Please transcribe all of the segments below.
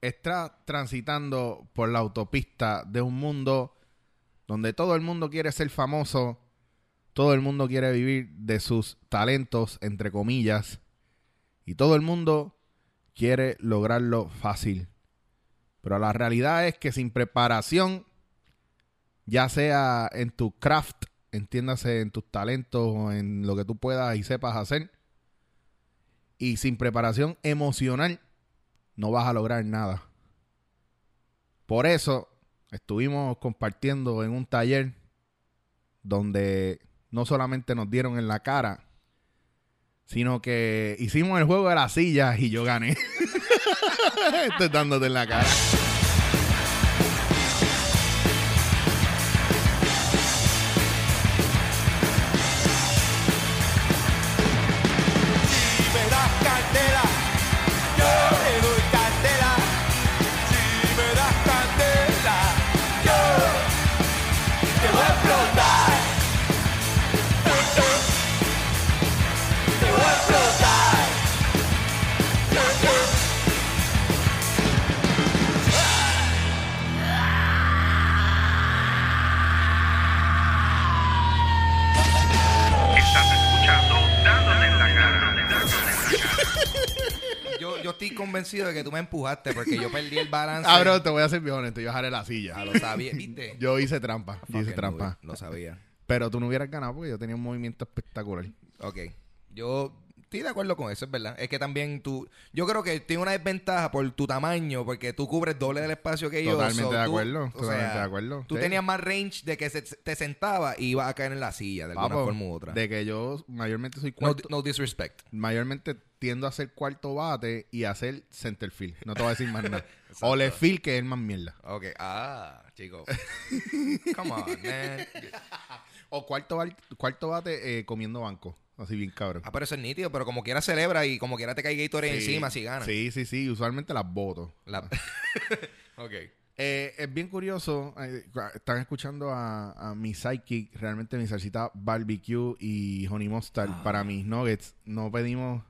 estás transitando por la autopista de un mundo donde todo el mundo quiere ser famoso, todo el mundo quiere vivir de sus talentos, entre comillas, y todo el mundo quiere lograrlo fácil. Pero la realidad es que sin preparación, ya sea en tu craft, entiéndase en tus talentos o en lo que tú puedas y sepas hacer, y sin preparación emocional, no vas a lograr nada. Por eso estuvimos compartiendo en un taller donde no solamente nos dieron en la cara, sino que hicimos el juego de las sillas y yo gané. Estoy dándote en la cara. Yo, yo estoy convencido de que tú me empujaste porque yo perdí el balance. Ah, bro, te voy a ser bien honesto. Yo jalé la silla. Ah, lo sabía, ¿viste? Yo hice trampa. Yo hice trampa. Lo sabía. Pero tú no hubieras ganado porque yo tenía un movimiento espectacular. Ok. Yo estoy de acuerdo con eso, es verdad. Es que también tú... Yo creo que tiene una desventaja por tu tamaño, porque tú cubres doble del espacio que yo. Totalmente so de tú- acuerdo, o totalmente sea, de acuerdo. Tú Sí. tenías más range de que se- te sentaba y ibas a caer en la silla de alguna Papo, forma u otra. De que yo mayormente soy No, cuarto. no disrespect. Mayormente tiendo a hacer cuarto bate y hacer center field. No te voy a decir más nada. o left field, que es más mierda. Ok. Ah, chico. Come on, man. O cuarto, cuarto bate eh, comiendo banco. Así bien cabrón. Ah, pero eso es nítido, pero como quiera celebra y como quiera te cae Gatorade Sí. encima si ganas. Sí, sí, sí. Usualmente las voto. La- ok. Eh, es bien curioso. eh, están escuchando a, a mi sidekick. Realmente mi salsita barbecue y honey mustard. Ah. Para mis nuggets no pedimos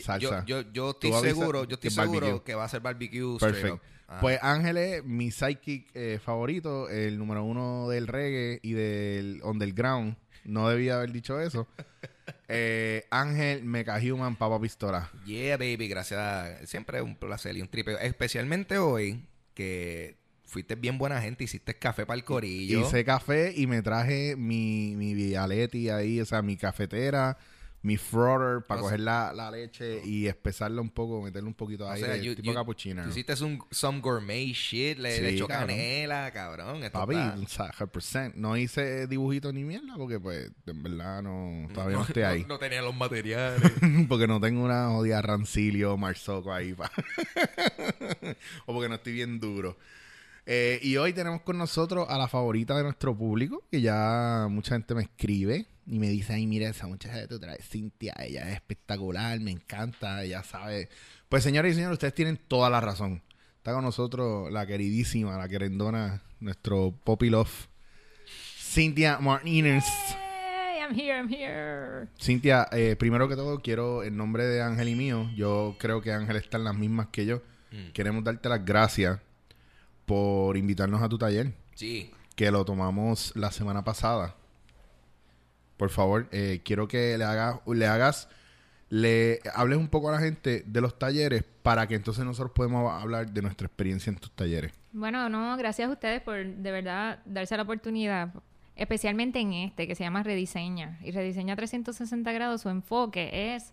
salsa. Yo, yo, yo estoy seguro, yo estoy que seguro barbecue. que va a ser barbecue Perfecto. Ah. Pues Ángel es mi sidekick eh, favorito, el número uno del reggae y del underground. No debía haber dicho eso. Eh, Ángel Mecha Human Papa Pistola. Yeah, baby, gracias. Siempre es un placer y un tripeo. Especialmente hoy, que fuiste bien buena gente, hiciste café para el corillo. Hice café y me traje mi, mi Vialetti ahí, o sea, mi cafetera, mi frother para O sea- coger la, la leche y espesarla un poco, meterle un poquito de O aire, sea, you- tipo you- tú hiciste un, some gourmet shit, le, Sí, le echó cabrón. canela, cabrón. Esto Papi, está- o sea, 100%. No hice dibujitos ni mierda porque, pues, en verdad no, todavía no, estoy ahí. No, tenía los materiales. porque no tengo una jodida rancilio marzoco ahí. pa. o porque no estoy bien duro. Eh, y hoy tenemos con nosotros a la favorita de nuestro público, que ya mucha gente me escribe y me dice, ay, mira, esa muchacha que tú traes, Cintia, ella es espectacular, me encanta, ella sabe. Pues señores y señores, ustedes tienen toda la razón. Está con nosotros la queridísima, la querendona, nuestro Poppy Love, Cintia Martínez. Hey, I'm here, I'm here. Cintia, eh, primero que todo, quiero, en nombre de Ángel y mío, yo creo que Ángel está en las mismas que yo. Mm. Queremos darte las gracias por invitarnos a tu taller, Sí. que lo tomamos la semana pasada. Por favor, eh, quiero que le hagas, le hagas, le hables un poco a la gente de los talleres para que entonces nosotros podamos hablar de nuestra experiencia en tus talleres. Bueno, no, gracias a ustedes por de verdad darse la oportunidad, especialmente en este que se llama Rediseña. Y Rediseña 360 grados, su enfoque es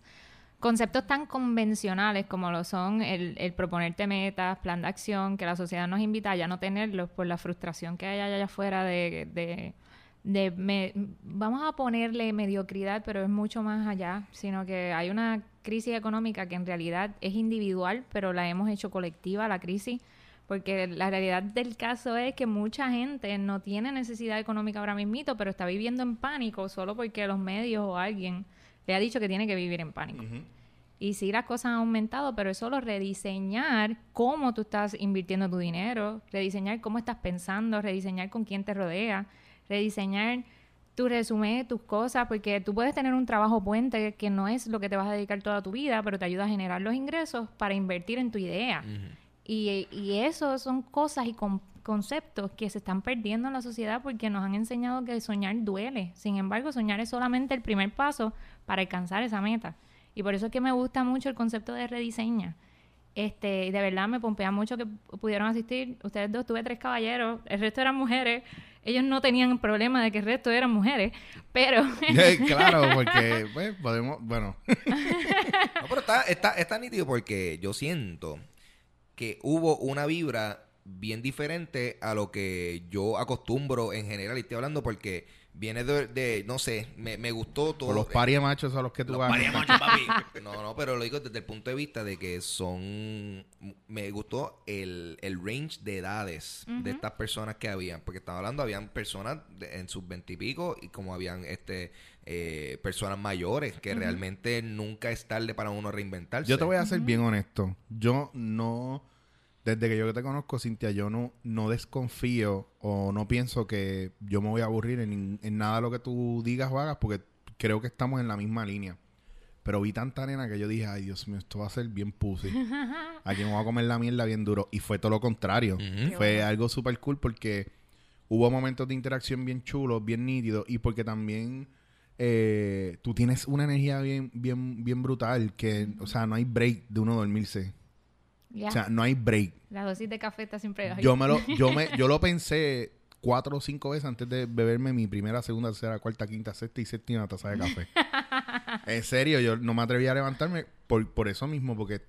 conceptos tan convencionales como lo son el, el proponerte metas, plan de acción, que la sociedad nos invita a ya no tenerlos por la frustración que hay allá afuera de, de, de vamos a ponerle mediocridad, pero es mucho más allá, sino que hay una crisis económica que en realidad es individual, pero la hemos hecho colectiva, la crisis, porque la realidad del caso es que mucha gente no tiene necesidad económica ahora mismito, pero está viviendo en pánico solo porque los medios o alguien le ha dicho que tiene que vivir en pánico. Y sí, las cosas han aumentado, pero es solo rediseñar cómo tú estás invirtiendo tu dinero, rediseñar cómo estás pensando, rediseñar con quién te rodea, rediseñar tu resumen, tus cosas, porque tú puedes tener un trabajo puente que no es lo que te vas a dedicar toda tu vida, pero te ayuda a generar los ingresos para invertir en tu idea. Y, y eso son cosas y con- conceptos que se están perdiendo en la sociedad porque nos han enseñado que soñar duele. Sin embargo, soñar es solamente el primer paso para alcanzar esa meta. Y por eso es que me gusta mucho el concepto de rediseña. Este, de verdad me pompea mucho que pudieron asistir. Ustedes dos, tuve tres caballeros, el resto eran mujeres. Ellos no tenían problema de que el resto eran mujeres, pero claro, porque pues, podemos, bueno, No, pero está, está, está nítido porque yo siento que hubo una vibra bien diferente a lo que yo acostumbro en general. Y estoy hablando porque viene de, de- no sé, me, me gustó todo. por los pariamachos a los que tú Los vas. pariamachos, papi. No, no, pero lo digo desde el punto de vista de que son... Me gustó el, el range de edades de estas personas que habían. Porque estaba hablando, habían personas de- en sus veintipico y, como habían este eh, personas mayores que realmente nunca es tarde para uno reinventarse. Yo te voy a ser bien honesto. Yo no, desde que yo te conozco, Cintia, yo no, no desconfío o no pienso que yo me voy a aburrir en, en nada de lo que tú digas o hagas porque creo que estamos en la misma línea. Pero vi tanta nena que yo dije, ay Dios mío, esto va a ser bien pussy. Aquí me voy a comer la mierda bien duro. Y fue todo lo contrario. Fue algo súper cool porque hubo momentos de interacción bien chulos, bien nítidos. Y porque también eh, tú tienes una energía bien, bien, bien brutal que, o sea, no hay break de uno dormirse. O sea, no hay break. la dosis de café está siempre ahí. Yo me lo, yo me, yo lo pensé cuatro o cinco veces antes de beberme mi primera, segunda, tercera, cuarta, quinta, sexta y séptima taza de café. en serio, yo no me atreví a levantarme por, por eso mismo, porque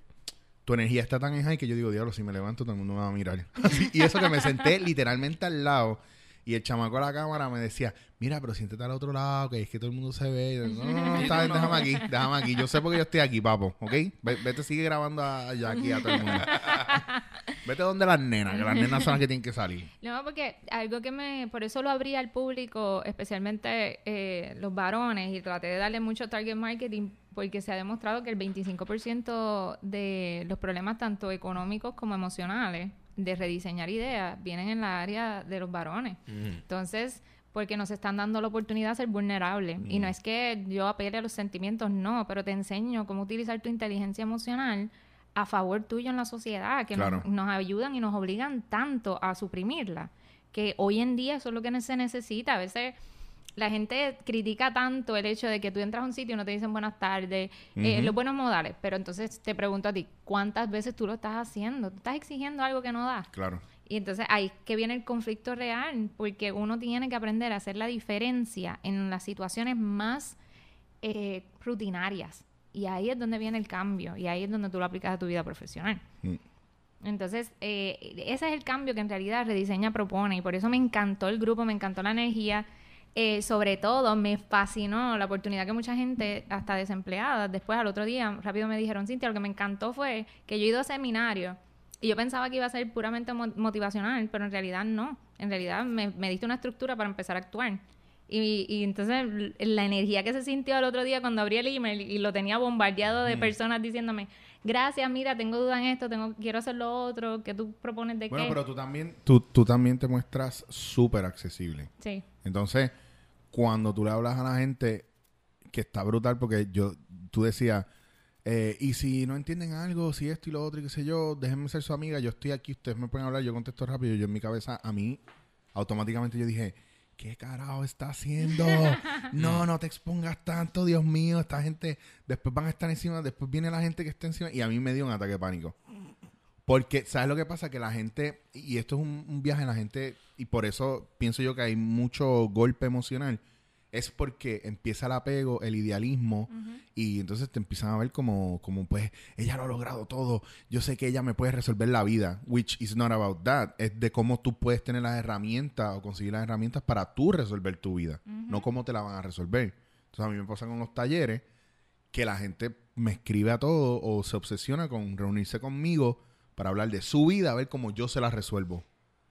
tu energía está tan en high que yo digo, diablo, si me levanto todo el mundo me va a mirar. Así, y eso que me senté literalmente al lado y el chamaco de la cámara me decía, mira, pero siéntate al otro lado, que es que todo el mundo se ve. Yo, No, no, no, está no, bien, déjame aquí, déjame aquí. Yo sé porque yo estoy aquí, papo, ¿ok? Ve- Vete, sigue grabando a, a Jackie, a todo el mundo. Vete donde las nenas, que las nenas son las que tienen que salir. No, porque algo que me... Por eso lo abrí al público, especialmente eh, los varones, y traté de darle mucho target marketing, porque se ha demostrado que el 25% de los problemas, tanto económicos como emocionales, de rediseñar ideas, vienen en la área de los varones. Entonces, porque nos están dando la oportunidad de ser vulnerables. Y no es que yo apele a los sentimientos, no, pero te enseño cómo utilizar tu inteligencia emocional a favor tuyo en la sociedad, que nos- nos, ayudan y nos obligan tanto a suprimirla, que hoy en día eso es lo que se necesita. A veces la gente critica tanto el hecho de que tú entras a un sitio y no te dicen buenas tardes, eh, los buenos modales, pero entonces te pregunto a ti, ¿cuántas veces tú lo estás haciendo? ¿Tú estás exigiendo algo que no das? Claro. Y entonces ahí que viene el conflicto real, porque uno tiene que aprender a hacer la diferencia en las situaciones más eh, rutinarias. Y ahí es donde viene el cambio, y ahí es donde tú lo aplicas a tu vida profesional. Mm. Entonces, eh, ese es el cambio que en realidad Rediseña propone, y por eso me encantó el grupo, me encantó la energía. Eh, sobre todo, me fascinó la oportunidad que mucha gente, hasta desempleada, después al otro día, rápido me dijeron, Cintia, lo que me encantó fue que yo he ido a seminarios y yo pensaba que iba a ser puramente mo- motivacional, pero en realidad no. En realidad me, me diste una estructura para empezar a actuar. Y, y entonces la energía que se sintió el otro día cuando abrí el email y lo tenía bombardeado de personas diciéndome, gracias, mira, tengo duda en esto, tengo, quiero hacer lo otro, ¿qué tú propones de Bueno, qué? pero tú también, tú, tú también te muestras súper accesible. Sí, Entonces, cuando tú le hablas a la gente, que está brutal, porque yo, tú decías, eh, y si no entienden algo, si esto y lo otro, y qué sé yo, déjenme ser su amiga, yo estoy aquí, ustedes me pueden hablar, yo contesto rápido, yo en mi cabeza, a mí, automáticamente yo dije, ¿qué carajo está haciendo? No, no te expongas tanto, Dios mío, esta gente, después van a estar encima, después viene la gente que está encima, y a mí me dio un ataque de pánico. Porque, ¿sabes lo que pasa? Que la gente, y esto es un, un viaje, la gente, y por eso pienso yo que hay mucho golpe emocional, es porque empieza el apego, el idealismo, y entonces te empiezan a ver como, como, pues, ella lo ha logrado todo, yo sé que ella me puede resolver la vida, which is not about that, es de cómo tú puedes tener las herramientas o conseguir las herramientas para tú resolver tu vida, no cómo te la van a resolver. Entonces a mí me pasa con los talleres que la gente me escribe a todo o se obsesiona con reunirse conmigo para hablar de su vida, a ver cómo yo se la resuelvo.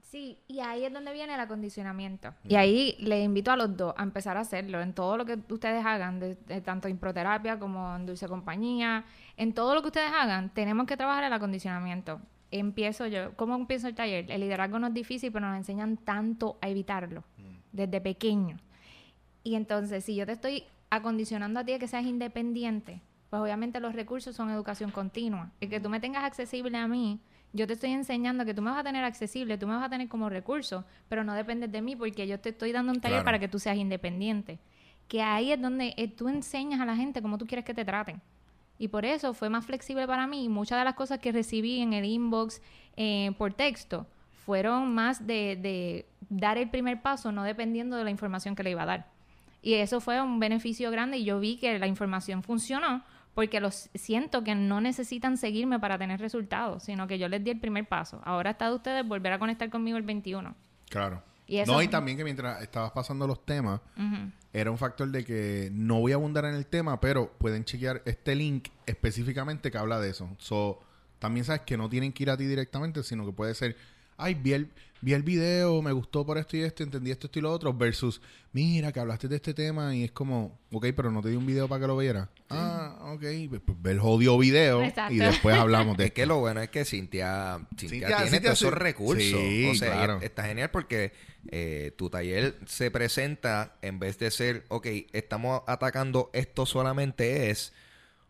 Sí, y ahí es donde viene el acondicionamiento. Y ahí les invito a los dos a empezar a hacerlo en todo lo que ustedes hagan, de, de tanto en proterapia como en dulce compañía, en todo lo que ustedes hagan, tenemos que trabajar el acondicionamiento. Empiezo yo, ¿cómo empiezo el taller? El liderazgo no es difícil, pero nos enseñan tanto a evitarlo desde pequeño. Y entonces, si yo te estoy acondicionando a ti a que seas independiente, pues obviamente los recursos son educación continua. Y que tú me tengas accesible a mí, Yo te estoy enseñando que tú me vas a tener accesible, tú me vas a tener como recurso, pero no dependes de mí porque yo te estoy dando un taller Claro. para que tú seas independiente. Que ahí es donde eh, tú enseñas a la gente cómo tú quieres que te traten. Y por eso fue más flexible para mí. Muchas de las cosas que recibí en el inbox eh, por texto fueron más de, de dar el primer paso, no dependiendo de la información que le iba a dar. Y eso fue un beneficio grande y yo vi que la información funcionó porque los siento que no necesitan seguirme para tener resultados, sino que yo les di el primer paso. Ahora está de ustedes volver a conectar conmigo el 21. Claro. Y eso- no, y también que mientras estabas pasando los temas, era un factor de que no voy a abundar en el tema, pero pueden chequear este link específicamente que habla de eso. So, también sabes que no tienen que ir a ti directamente, sino que puede ser, ay, vi el, vi el video, me gustó por esto y esto, entendí esto, esto y lo otro, versus, mira, que hablaste de este tema y es como, ok, pero no te di un video para que lo vieras. Ah, ok, pues, pues, el jodido video Exacto. y después hablamos de Es que lo bueno es que Cintia, Cintia, Cintia- tiene Cintia todos esos sí- recursos. sí, o sea, claro. está genial porque eh, tu taller se presenta en vez de ser, ok, estamos atacando esto solamente es,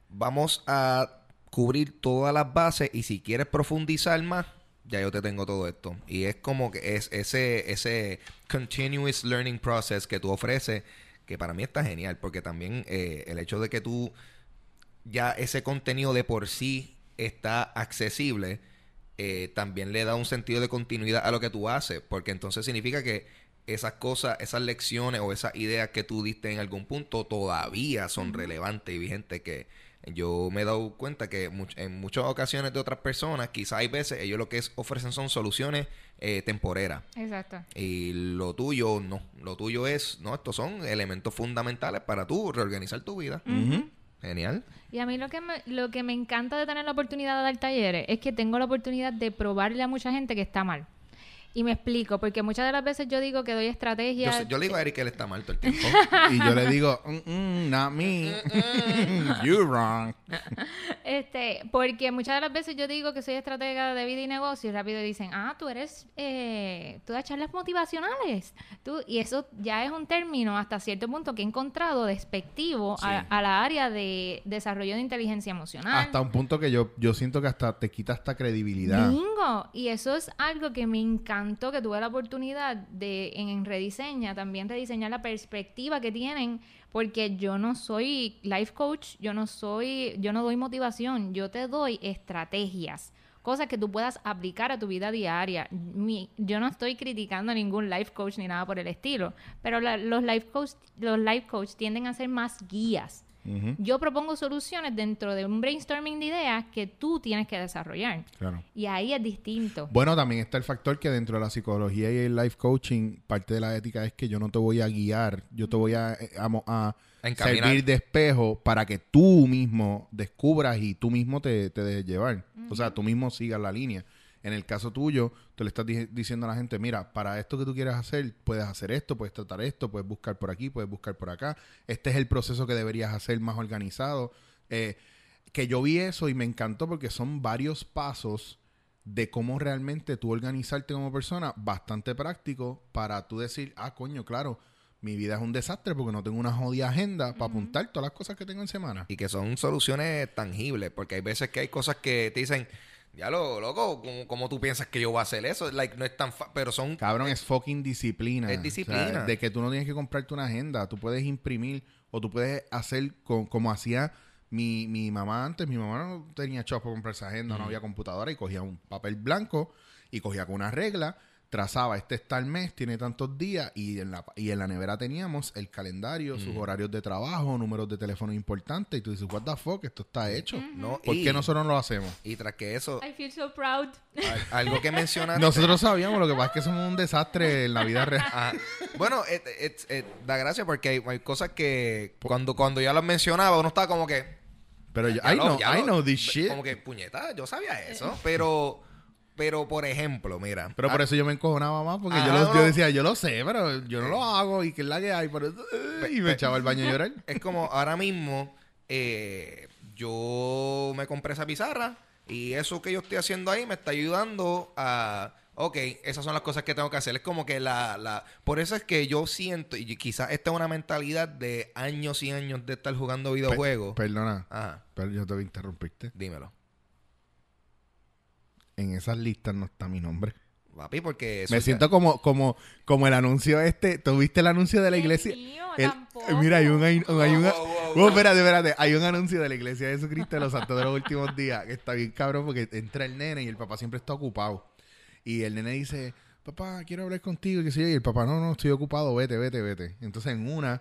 vamos a cubrir todas las bases y si quieres profundizar más, ya yo te tengo todo esto. Y es como que es ese, ese continuous learning process que tú ofreces, que para mí está genial, porque también eh, el hecho de que tú ya ese contenido de por sí está accesible, eh, también le da un sentido de continuidad a lo que tú haces, porque entonces significa que esas cosas, esas lecciones o esas ideas que tú diste en algún punto todavía son relevantes y vigentes que yo me he dado cuenta que much- en muchas ocasiones de otras personas, quizás hay veces ellos lo que es, ofrecen son soluciones eh, temporeras. Exacto. Y lo tuyo no. Lo tuyo es, no, estos son elementos fundamentales para tú reorganizar tu vida. Genial. Y a mí lo que, me, lo que me encanta de tener la oportunidad de dar talleres es que tengo la oportunidad de probarle a mucha gente que está mal. Y me explico, porque muchas de las veces yo digo que doy estrategias. yo le digo a Eric que él está mal todo el tiempo. Y yo le digo, "Mm, mm, not me. you wrong. Este, porque muchas de las veces yo digo que soy estratega de vida y negocio y rápido dicen, ah, tú eres, eh, tú das charlas motivacionales. Tú, y eso ya es un término hasta cierto punto que he encontrado despectivo a, Sí. a la área de desarrollo de inteligencia emocional. Hasta un punto que yo, yo siento que hasta te quita esta credibilidad. Bingo. Y eso es algo que me encantó, que tuve la oportunidad de en, Rediseña también rediseñar la perspectiva que tienen, porque yo no soy life coach, yo no soy, yo no doy motivación, yo te doy estrategias. Cosas que tú puedas aplicar a tu vida diaria. Mi- yo no estoy criticando a ningún life coach ni nada por el estilo, pero los life coach, los life coach tienden a ser más guías. Yo propongo soluciones dentro de un brainstorming de ideas que tú tienes que desarrollar. Claro. Y ahí es distinto. Bueno, también está el factor que dentro de la psicología y el life coaching, parte de la ética es que yo no te voy a guiar, yo te voy a, eh, a a servir de espejo para que tú mismo descubras y tú mismo te, te dejes llevar. O sea, tú mismo sigas la línea. En el caso tuyo, tú le estás di- diciendo a la gente, mira, para esto que tú quieres hacer, puedes hacer esto, puedes tratar esto, puedes buscar por aquí, puedes buscar por acá. Este es el proceso que deberías hacer más organizado. Eh, que yo vi eso y me encantó porque son varios pasos de cómo realmente tú organizarte como persona, bastante práctico para tú decir, ah, coño, claro, mi vida es un desastre porque no tengo una jodida agenda para apuntar todas las cosas que tengo en semana. y que son soluciones tangibles, porque hay veces que hay cosas que te dicen, ya lo loco, ¿cómo, cómo tú piensas que yo voy a hacer eso? Like, no es tan fa- pero son Cabrón, es fucking disciplina. Es disciplina. O sea, de que tú no tienes que comprarte una agenda. Tú puedes imprimir o tú puedes hacer con- como hacía mi, mi mamá antes. Mi mamá no tenía chavos para comprarse agenda, no había computadora y cogía un papel blanco y cogía con una regla, trazaba este está el mes, tiene tantos días y en la, y en la nevera teníamos el calendario, sus horarios de trabajo, números de teléfono importantes y tú dices, what the fuck, esto está hecho. no ¿Por y, qué nosotros no lo hacemos? y tras que eso, I feel so proud. al- algo que mencionaste Nosotros sabíamos, lo que pasa es que somos un desastre en la vida real. Ajá. Bueno, da gracia porque hay, hay cosas que cuando, cuando ya las mencionaba uno estaba como que Pero yo, Ya I lo- know, ya I lo- know this shit. Como que puñeta, yo sabía eso, pero pero por ejemplo, mira, Pero por ah, eso yo me encojonaba más, porque Ah, yo, lo- no, yo no. decía, yo lo sé, pero yo no lo hago y que es la que hay. Pero, y me echaba al baño a llorar. es como ahora mismo eh, yo me compré esa pizarra y eso que yo estoy haciendo ahí me está ayudando a Ok, esas son las cosas que tengo que hacer. Es como que la, la... Por eso es que yo siento, y quizás esta es una mentalidad de años y años de estar jugando videojuegos. Perdona, Ajá, pero yo te interrumpirte. dímelo. En esas listas no está mi nombre. Papi, porque eso Me ya- siento como, como, como el anuncio este. ¿Tuviste el anuncio de la Es iglesia? mío, El- mira, hay un, hay, un- hay un- Oh, espérate, espérate. Hay un anuncio de la iglesia de Jesucristo de los Santos de los Últimos Días que está bien cabrón porque entra el nene y el papá siempre está ocupado. Y el nene dice, papá, quiero hablar contigo. Y, qué sé yo. y el papá, no, no, estoy ocupado, vete, vete, vete. Entonces en una,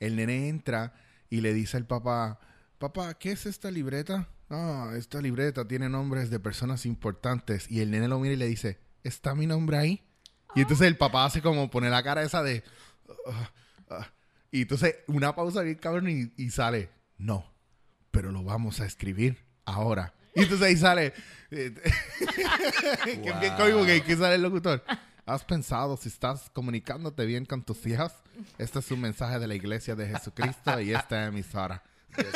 el nene entra y le dice al papá, papá, ¿qué es esta libreta? Ah, esta libreta tiene nombres de personas importantes. Y el nene lo mira y le dice, ¿está mi nombre ahí? Y entonces el papá hace como pone la cara esa de... "Ah, ah". Y entonces una pausa bien cabrón y, sale, no, pero lo vamos a escribir ahora. Y entonces ahí sale, eh, que Wow. que, que sale el locutor. ¿Has pensado si estás comunicándote bien con tus hijas? Este es un mensaje de la iglesia de Jesucristo y esta emisora. Mío.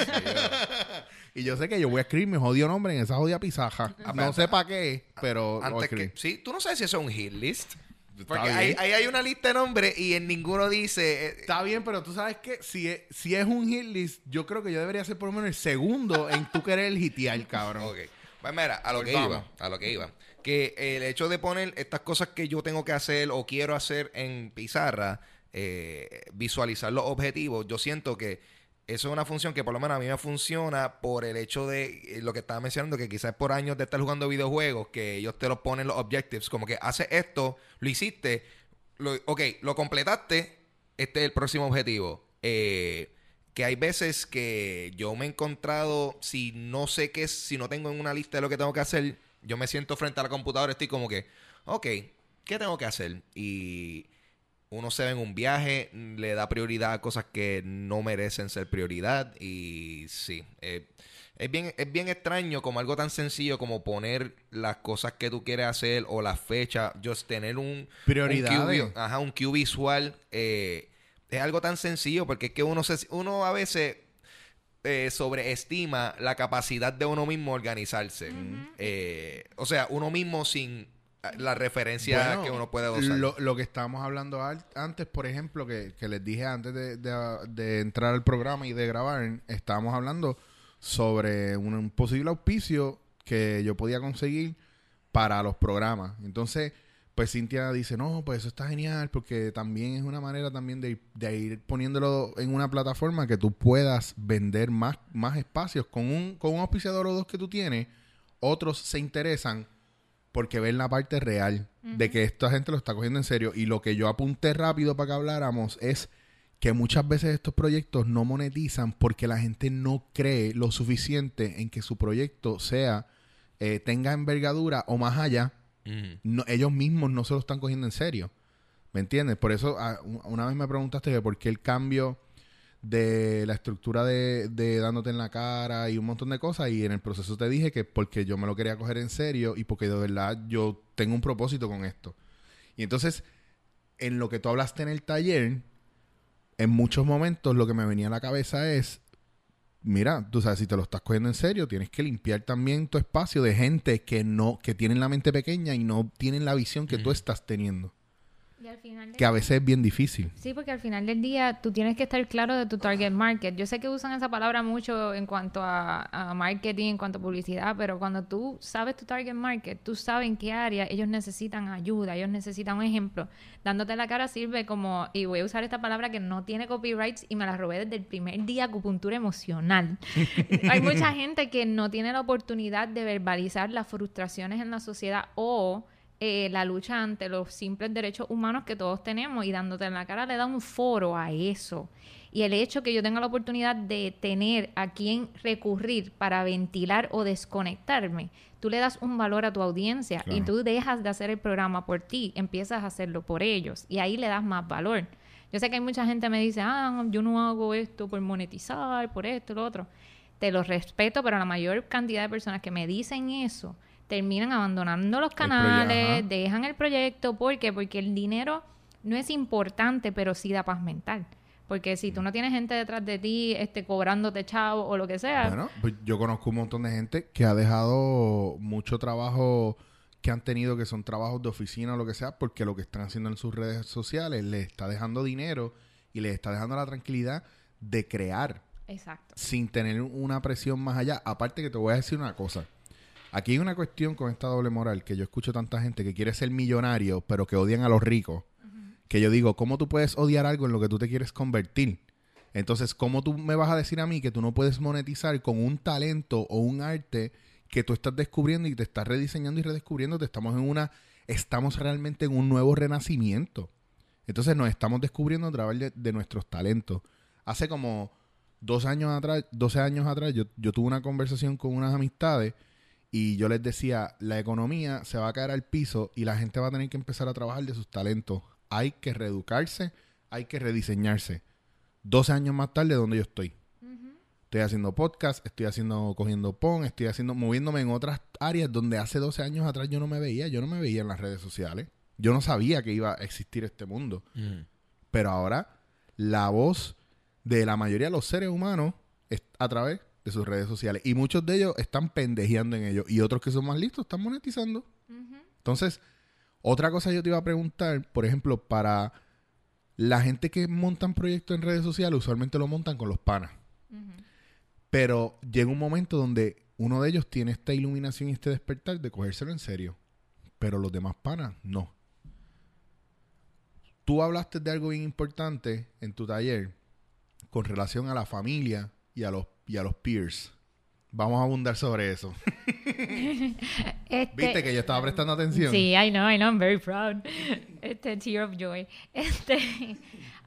Y yo sé que yo voy a escribir mi jodido nombre en esa jodida pizaja. No sé para qué, pero Antes que, sí, tú no sabes si eso es un hit list. Porque ahí, hay una lista de nombres y en ninguno dice. eh, Está bien, pero tú sabes que si es, si es un hit list, yo creo que yo debería ser por lo menos el segundo en tú querer hitear, cabrón. Ok. Pues mira, a lo Pues que vamos. iba, a lo que iba. Que el hecho de poner estas cosas que yo tengo que hacer o quiero hacer en pizarra, eh, visualizar los objetivos, yo siento que eso es una función que por lo menos a mí me funciona por el hecho de eh, lo que estaba mencionando, que quizás por años de estar jugando videojuegos, que ellos te los ponen los objectives, como que haces esto, lo hiciste, lo, ok, lo completaste, este es el próximo objetivo. Eh, que hay veces que yo me he encontrado, si no sé qué es, si no tengo en una lista de lo que tengo que hacer, yo me siento frente a la computadora, estoy como que, ok, ¿qué tengo que hacer? Y uno se ve en un viaje, le da prioridad a cosas que no merecen ser prioridad y sí, eh, es bien, es bien extraño como algo tan sencillo como poner las cosas que tú quieres hacer o las fechas, just tener un... Vi- ajá, un cue visual. eh, es algo tan sencillo porque es que uno, se, uno a veces eh, sobreestima la capacidad de uno mismo organizarse. Eh, o sea, uno mismo sin la referencia Bueno, que uno puede usar. Lo, lo que estábamos hablando al- antes, por ejemplo, que, que les dije antes de, de- de entrar al programa y de grabar, estábamos hablando sobre un, un posible auspicio que yo podía conseguir para los programas. Entonces, pues Cintia dice, no, pues eso está genial porque también es una manera también de, ir- de ir poniéndolo en una plataforma que tú puedas vender más, más espacios. Con un, con un auspiciador o dos que tú tienes, otros se interesan porque ven la parte real de que esta gente lo está cogiendo en serio. Y lo que yo apunté rápido para que habláramos es que muchas veces estos proyectos no monetizan porque la gente no cree lo suficiente en que su proyecto sea, eh, tenga envergadura o más allá. No- ellos mismos no se lo están cogiendo en serio. ¿Me entiendes? Por eso ah, un- una vez me preguntaste que por qué el cambio de la estructura de, de dándote en la cara y un montón de cosas y en el proceso te dije que porque yo me lo quería coger en serio y porque de verdad yo tengo un propósito con esto. Y entonces, en lo que tú hablaste en el taller, en muchos momentos lo que me venía a la cabeza es, mira, tú sabes, si te lo estás cogiendo en serio, tienes que limpiar también tu espacio de gente que no, que tienen la mente pequeña y no tienen la visión que tú estás teniendo. Al final Que a veces es bien difícil. Sí, porque al final del día tú tienes que estar claro de tu target market. Yo sé que usan esa palabra mucho en cuanto a, a marketing, en cuanto a publicidad, pero cuando tú sabes tu target market, tú sabes en qué área ellos necesitan ayuda, ellos necesitan un ejemplo. Dándote la cara sirve como, y voy a usar esta palabra que no tiene copyrights y me la robé desde el primer día, acupuntura emocional. Hay mucha gente que no tiene la oportunidad de verbalizar las frustraciones en la sociedad o eh, la lucha ante los simples derechos humanos que todos tenemos y dándote en la cara le da un foro a eso. Y el hecho que yo tenga la oportunidad de tener a quien recurrir para ventilar o desconectarme, tú le das un valor a tu audiencia y tú dejas de hacer el programa por ti, empiezas a hacerlo por ellos y ahí le das más valor. Yo sé que hay mucha gente que me dice, ah, yo no hago esto por monetizar, por esto, lo otro. Te lo respeto, pero la mayor cantidad de personas que me dicen eso terminan abandonando los canales, dejan el proyecto. ¿Por qué? Porque el dinero no es importante, pero sí da paz mental. Porque si tú no tienes gente detrás de ti este, cobrándote chavo o lo que sea, Bueno, pues yo conozco un montón de gente que ha dejado mucho trabajo que han tenido que son trabajos de oficina o lo que sea, porque lo que están haciendo en sus redes sociales les está dejando dinero y les está dejando la tranquilidad de crear exacto. sin tener una presión más allá. Aparte que te voy a decir una cosa. Aquí hay una cuestión con esta doble moral que yo escucho tanta gente que quiere ser millonario, pero que odian a los ricos. Que yo digo, ¿cómo tú puedes odiar algo en lo que tú te quieres convertir? Entonces, ¿cómo tú me vas a decir a mí que tú no puedes monetizar con un talento o un arte que tú estás descubriendo y te estás rediseñando y redescubriendo? Te estamos en una, estamos realmente en un nuevo renacimiento. Entonces nos estamos descubriendo a través de, de nuestros talentos. Hace como dos años atrás, 12 años atrás, yo, yo tuve una conversación con unas amistades y yo les decía, la economía se va a caer al piso y la gente va a tener que empezar a trabajar de sus talentos. Hay que reeducarse, hay que rediseñarse. 12 años más tarde, donde yo estoy. Estoy haciendo podcast, estoy haciendo, cogiendo pon, estoy haciendo, moviéndome en otras áreas donde hace 12 años atrás yo no me veía, yo no me veía en las redes sociales. Yo no sabía que iba a existir este mundo. Pero ahora la voz de la mayoría de los seres humanos es a través de sus redes sociales. Y muchos de ellos están pendejeando en ello. Y otros que son más listos están monetizando. Entonces, otra cosa yo te iba a preguntar, por ejemplo, para la gente que montan proyectos en redes sociales, usualmente lo montan con los panas. Pero llega un momento donde uno de ellos tiene esta iluminación y este despertar de cogérselo en serio. Pero los demás panas, no. Tú hablaste de algo bien importante en tu taller con relación a la familia y a los, y a los peers. Vamos a abundar sobre eso. Este- ¿Viste que yo estaba prestando atención? Sí, I know, I know, I'm very proud. Este, tear of joy. Este,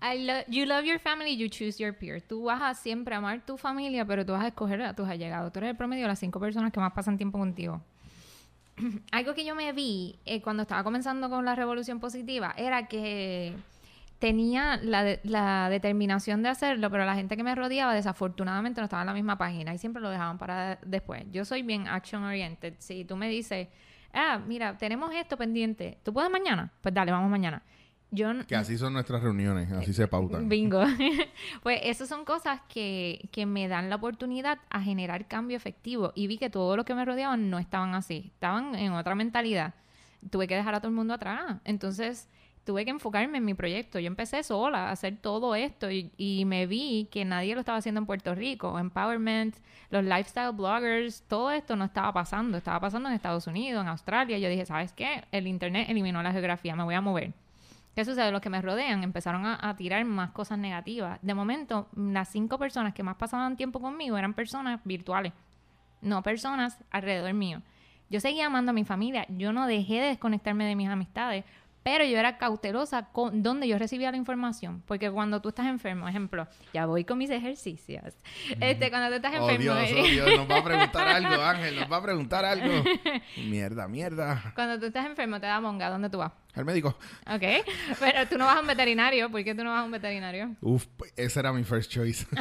I lo- you love your family, you choose your peer. Tú vas a siempre amar tu familia, pero tú vas a escoger a tus allegados. Tú eres el promedio de las cinco personas que más pasan tiempo contigo. Algo que yo me vi eh, cuando estaba comenzando con la revolución positiva era que tenía la, de- la determinación de hacerlo, pero la gente que me rodeaba desafortunadamente no estaba en la misma página y siempre lo dejaban para después. Yo soy bien action oriented. Si tú me dices, ah, mira, tenemos esto pendiente, ¿tú puedes mañana? Pues dale, vamos mañana. Yo Que así son nuestras reuniones, así se pautan. Bingo. pues esas son cosas que, que me dan la oportunidad a generar cambio efectivo. Y vi que todos los que me rodeaban no estaban así. Estaban en otra mentalidad. Tuve que dejar a todo el mundo atrás. Entonces tuve que enfocarme en mi proyecto. Yo empecé sola a hacer todo esto y, me vi que nadie lo estaba haciendo en Puerto Rico. Empowerment, los lifestyle bloggers, todo esto no estaba pasando. Estaba pasando en Estados Unidos, en Australia. Yo dije, ¿sabes qué? El Internet eliminó la geografía. Me voy a mover. ¿Qué sucede? Los que me rodean empezaron a, a tirar más cosas negativas. De momento, las cinco personas que más pasaban tiempo conmigo eran personas virtuales, no personas alrededor mío. Yo seguía amando a mi familia, yo no dejé de desconectarme de mis amistades, pero yo era cautelosa con dónde yo recibía la información. Porque cuando tú estás enfermo, ejemplo, ya voy con mis ejercicios. Este, cuando tú estás Oh enfermo, Dios, oh Dios, nos va a preguntar algo, Ángel, nos va a preguntar algo. Mierda, mierda. cuando tú estás enfermo te da monga, ¿dónde tú vas? Al médico. ¿Ok? Pero tú no vas a un veterinario. ¿Por qué tú no vas a un veterinario? Uf, pues, ese era mi first choice.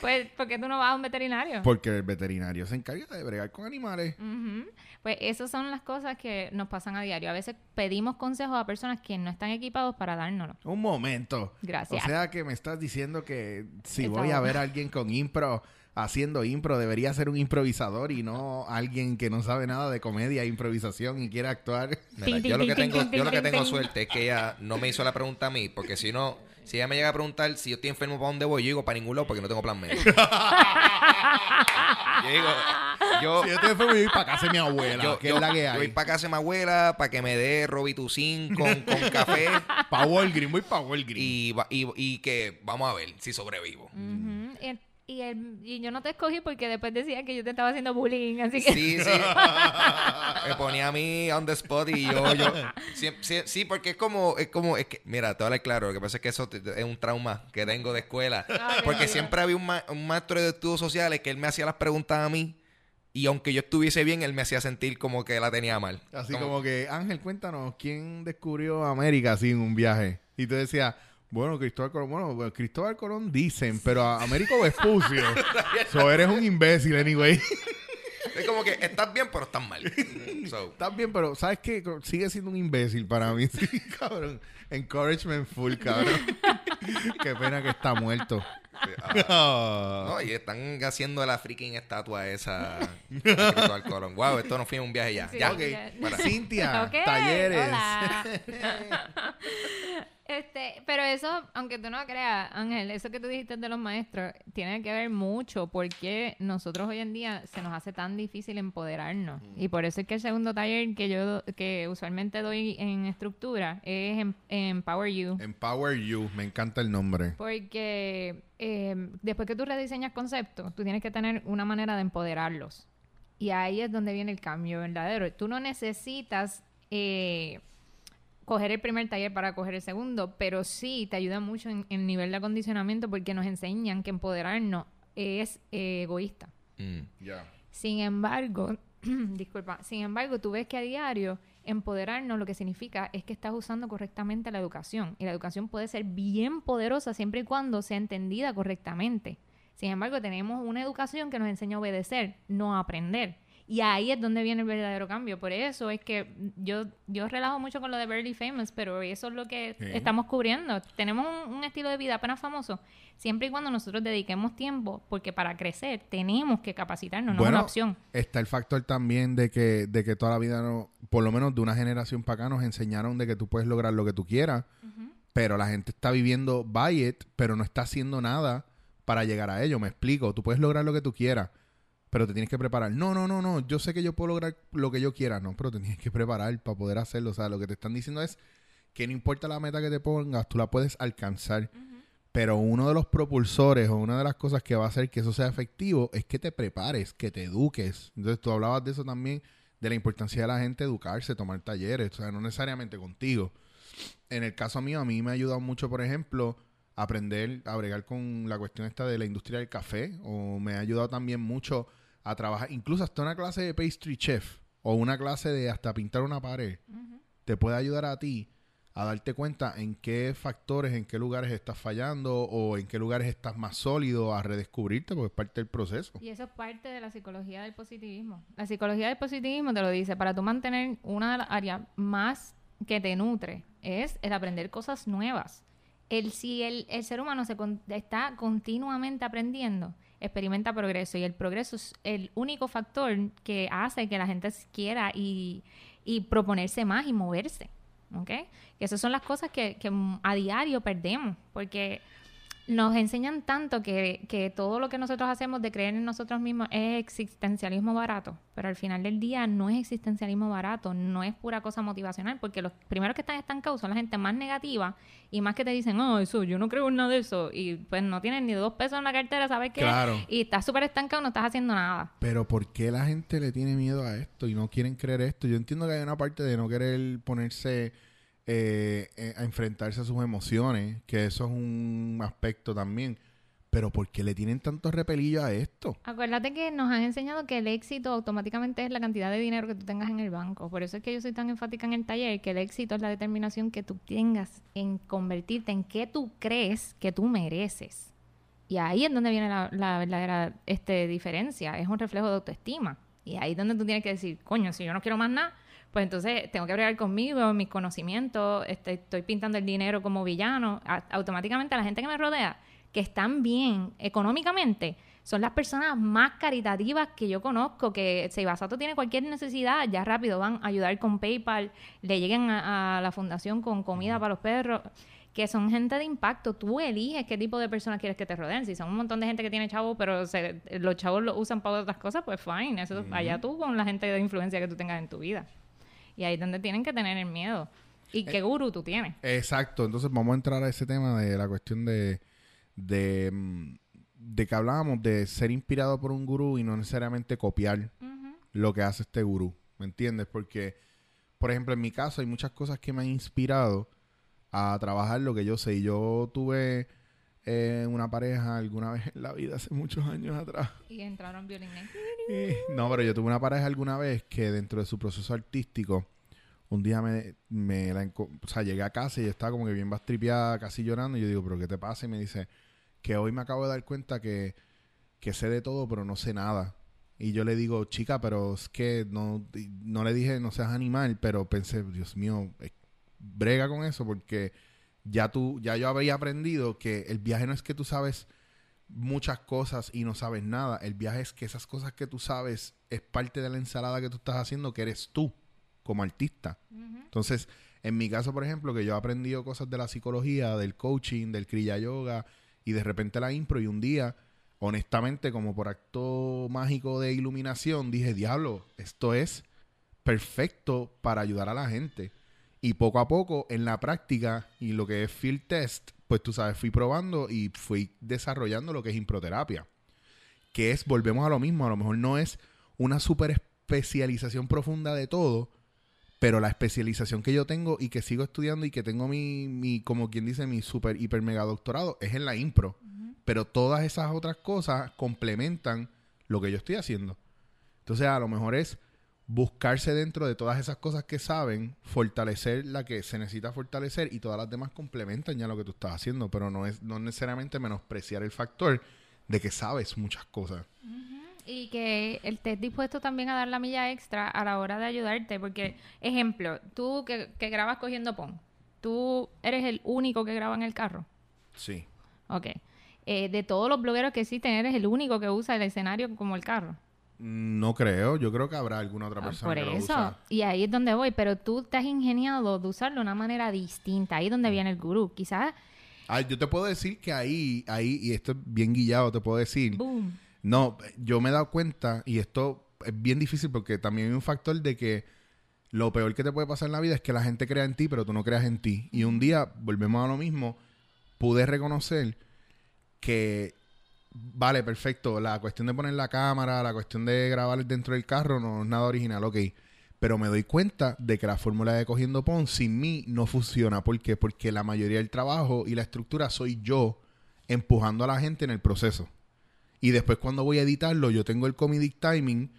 Pues, ¿por qué tú no vas a un veterinario? Porque el veterinario se encarga de bregar con animales. Ujú. Pues esas son las cosas que nos pasan a diario. A veces pedimos consejos a personas que no están equipados para dárnoslo. Un momento. Gracias. O sea que me estás diciendo que si Está voy a ver a alguien con impro haciendo impro, debería ser un improvisador y no alguien que no sabe nada de comedia e improvisación y quiere actuar. Mira, yo lo que tengo, yo lo que tengo suerte es que ella no me hizo la pregunta a mí, porque si no, si ella me llega a preguntar si yo estoy enfermo para dónde voy, yo digo para ningún lado porque no tengo plan médico. yo digo, yo, Si yo te enfermo, yo voy para casa de mi abuela, yo, que yo- es la que yo voy para casa de mi abuela para que me dé Robitussin con, con café Pa' Walgreens, voy pa' Walgreens. y, va- y, y que vamos a ver si sobrevivo. Ujú. y, y el- y yo no te escogí porque después decía que yo te estaba haciendo bullying. Así que Sí, sí. Me ponía a mí on the spot y yo, yo. Sí, sí, sí, porque es como, es como, es que, mira, te voy a hablar claro, lo que pasa es que eso te- es un trauma que tengo de escuela. Ay, Porque Dios. siempre había un, ma- un maestro de estudios sociales que él me hacía las preguntas a mí y aunque yo estuviese bien, él me hacía sentir como que la tenía mal. Así como que, Ángel, cuéntanos, ¿quién descubrió América así en un viaje? Y tú decías, bueno, Cristóbal Colón, bueno, Cristóbal Colón dicen, pero a Américo Vespucio. so, eres un imbécil, anyway. Es como que estás bien, pero estás mal. So, Estás bien, pero ¿sabes qué? Sigue siendo un imbécil para mí, sí, cabrón. Encouragement full, cabrón. qué pena que está muerto. Ah. no, y están haciendo la freaking estatua esa Cristóbal Colón. Wow, esto no fue un viaje ya. Sí, ya. Ok. ya. Para. Cintia, talleres. hola. Este, pero eso, aunque tú no creas, Ángel, eso que tú dijiste de los maestros, tiene que ver mucho porque nosotros hoy en día se nos hace tan difícil empoderarnos. Y por eso es que el segundo taller que yo que usualmente doy en estructura es en, Empower You. Empower You, me encanta el nombre. Porque eh, después que tú rediseñas conceptos, tú tienes que tener una manera de empoderarlos. Y ahí es donde viene el cambio verdadero. Tú no necesitas eh, coger el primer taller para coger el segundo, pero sí te ayuda mucho en el nivel de acondicionamiento porque nos enseñan que empoderarnos es eh, egoísta. Mm. Ya. Sin embargo, disculpa, sin embargo, tú ves que a diario empoderarnos lo que significa es que estás usando correctamente la educación. Y la educación puede ser bien poderosa siempre y cuando sea entendida correctamente. Sin embargo, tenemos una educación que nos enseña a obedecer, no a aprender. Y ahí es donde viene el verdadero cambio. Por eso es que yo, yo relajo mucho con lo de Barely Famous, pero eso es lo que Sí. estamos cubriendo. Tenemos un, un estilo de vida apenas famoso, siempre y cuando nosotros dediquemos tiempo, porque para crecer tenemos que capacitarnos, no es una opción. está el factor también de que, de que toda la vida, no, por lo menos de una generación para acá, nos enseñaron de que tú puedes lograr lo que tú quieras, pero la gente está viviendo by it, pero no está haciendo nada para llegar a ello. Me explico, tú puedes lograr lo que tú quieras, pero te tienes que preparar. No, no, no, no, yo sé que yo puedo lograr lo que yo quiera, no, pero te tienes que preparar para poder hacerlo. O sea, lo que te están diciendo es que no importa la meta que te pongas, tú la puedes alcanzar. Pero uno de los propulsores o una de las cosas que va a hacer que eso sea efectivo es que te prepares, que te eduques. Entonces tú hablabas de eso también, de la importancia de la gente educarse, tomar talleres, o sea, no necesariamente contigo. En el caso mío, a mí me ha ayudado mucho, por ejemplo, aprender a bregar con la cuestión esta de la industria del café, o me ha ayudado también mucho a trabajar, incluso hasta una clase de pastry chef, o una clase de hasta pintar una pared, te puede ayudar a ti a darte cuenta en qué factores, en qué lugares estás fallando o en qué lugares estás más sólido, a redescubrirte, porque es parte del proceso. Y eso es parte de la psicología del positivismo. La psicología del positivismo te lo dice, para tú mantener una de las áreas más que te nutre es el aprender cosas nuevas. El, si el, el ser humano se con- está continuamente aprendiendo, experimenta progreso y el progreso es el único factor que hace que la gente quiera y, y proponerse más y moverse. ¿Ok? Esas son las cosas que, que a diario perdemos, porque nos enseñan tanto que, que todo lo que nosotros hacemos de creer en nosotros mismos es existencialismo barato, pero al final del día no es existencialismo barato, no es pura cosa motivacional, porque los primeros que están estancados son la gente más negativa y más que te dicen, oh, eso, yo no creo en nada de eso, y pues no tienen ni dos pesos en la cartera, ¿sabes qué? Claro. Y estás súper estancado, no estás haciendo nada. Pero ¿por qué la gente le tiene miedo a esto y no quieren creer esto? Yo entiendo que hay una parte de no querer ponerse eh, eh, a enfrentarse a sus emociones, que eso es un aspecto también. Pero ¿por qué le tienen tanto repelillo a esto? Acuérdate que nos han enseñado que el éxito automáticamente es la cantidad de dinero que tú tengas en el banco. Por eso es que yo soy tan enfática en el taller, que el éxito es la determinación que tú tengas en convertirte en qué tú crees que tú mereces. Y ahí es donde viene la, verdadera este, diferencia. Es un reflejo de autoestima. Y ahí es donde tú tienes que decir, coño, si yo no quiero más nada, pues entonces tengo que bregar conmigo, mis conocimientos, este, estoy pintando el dinero como villano. A- automáticamente la gente que me rodea, que están bien económicamente, son las personas más caritativas que yo conozco, que Seibasato tiene cualquier necesidad, ya rápido van a ayudar con PayPal, le lleguen a, a la fundación con comida para los perros, que son gente de impacto. Tú eliges qué tipo de personas quieres que te rodeen. Si son un montón de gente que tiene chavos, pero se- los chavos lo usan para otras cosas, pues fine. Eso allá tú con la gente de influencia que tú tengas en tu vida. Y ahí es donde tienen que tener el miedo. ¿Y qué gurú tú tienes? Exacto, entonces vamos a entrar a ese tema de la cuestión de, de, mm, de que hablábamos de ser inspirado por un gurú y no necesariamente copiar lo que hace este gurú, ¿me entiendes? Porque, por ejemplo, en mi caso hay muchas cosas que me han inspirado a trabajar lo que yo sé. Y yo tuve eh, una pareja alguna vez en la vida, hace muchos años atrás. Y entraron violines. Eh, No, pero yo tuve una pareja alguna vez que dentro de su proceso artístico, un día me, me la o sea, llegué a casa y estaba como que bien bastripeada, casi llorando. Y yo digo, ¿pero qué te pasa? Y me dice que hoy me acabo de dar cuenta que, que sé de todo, pero no sé nada. Y yo le digo, chica, pero es que no, y no le dije, no seas animal, pero pensé, Dios mío, eh, brega con eso porque ya tú, ya yo había aprendido que el viaje no es que tú sabes muchas cosas y no sabes nada. El viaje es que esas cosas que tú sabes es parte de la ensalada que tú estás haciendo, que eres tú como artista. Entonces, En mi caso, por ejemplo, que yo he aprendido cosas de la psicología, del coaching, del kriya yoga y de repente la impro y un día, honestamente, como por acto mágico de iluminación, dije, diablo, esto es perfecto para ayudar a la gente. Y poco a poco, en la práctica y lo que es field test, pues tú sabes, fui probando y fui desarrollando lo que es improterapia. Que es, volvemos a lo mismo, a lo mejor no es una super especialización profunda de todo, pero la especialización que yo tengo y que sigo estudiando y que tengo mi, mi como quien dice, mi super, hiper, mega doctorado es en la impro. Pero todas esas otras cosas complementan lo que yo estoy haciendo. Entonces, a lo mejor es buscarse dentro de todas esas cosas que saben, fortalecer la que se necesita fortalecer y todas las demás complementan ya lo que tú estás haciendo, pero no es no necesariamente menospreciar el factor de que sabes muchas cosas. Y que estés dispuesto también a dar la milla extra a la hora de ayudarte. Porque, ejemplo, tú que, que grabas cogiendo pon, tú eres el único que graba en el carro. Sí. Ok. Eh, de todos los blogueros que existen, eres el único que usa el escenario como el carro. No creo, yo creo que habrá alguna otra Ah, persona Por que lo eso. usa. Y ahí es donde voy. Pero tú te has ingeniado de usarlo de una manera distinta. Ahí es Mm. donde viene el gurú. Quizás, Ah, yo te puedo decir que ahí, ahí, y esto es bien guillado, te puedo decir. boom. No, yo me he dado cuenta, y esto es bien difícil porque también hay un factor de que lo peor que te puede pasar en la vida es que la gente crea en ti, pero tú no creas en ti. Y un día, volvemos a lo mismo, pude reconocer que, vale, perfecto, la cuestión de poner la cámara, la cuestión de grabar dentro del carro no es nada original, ok. Pero me doy cuenta de que la fórmula de Cogiendo Pon sin mí no funciona. ¿Por qué? Porque la mayoría del trabajo y la estructura soy yo empujando a la gente en el proceso. Y después cuando voy a editarlo, yo tengo el comedic timing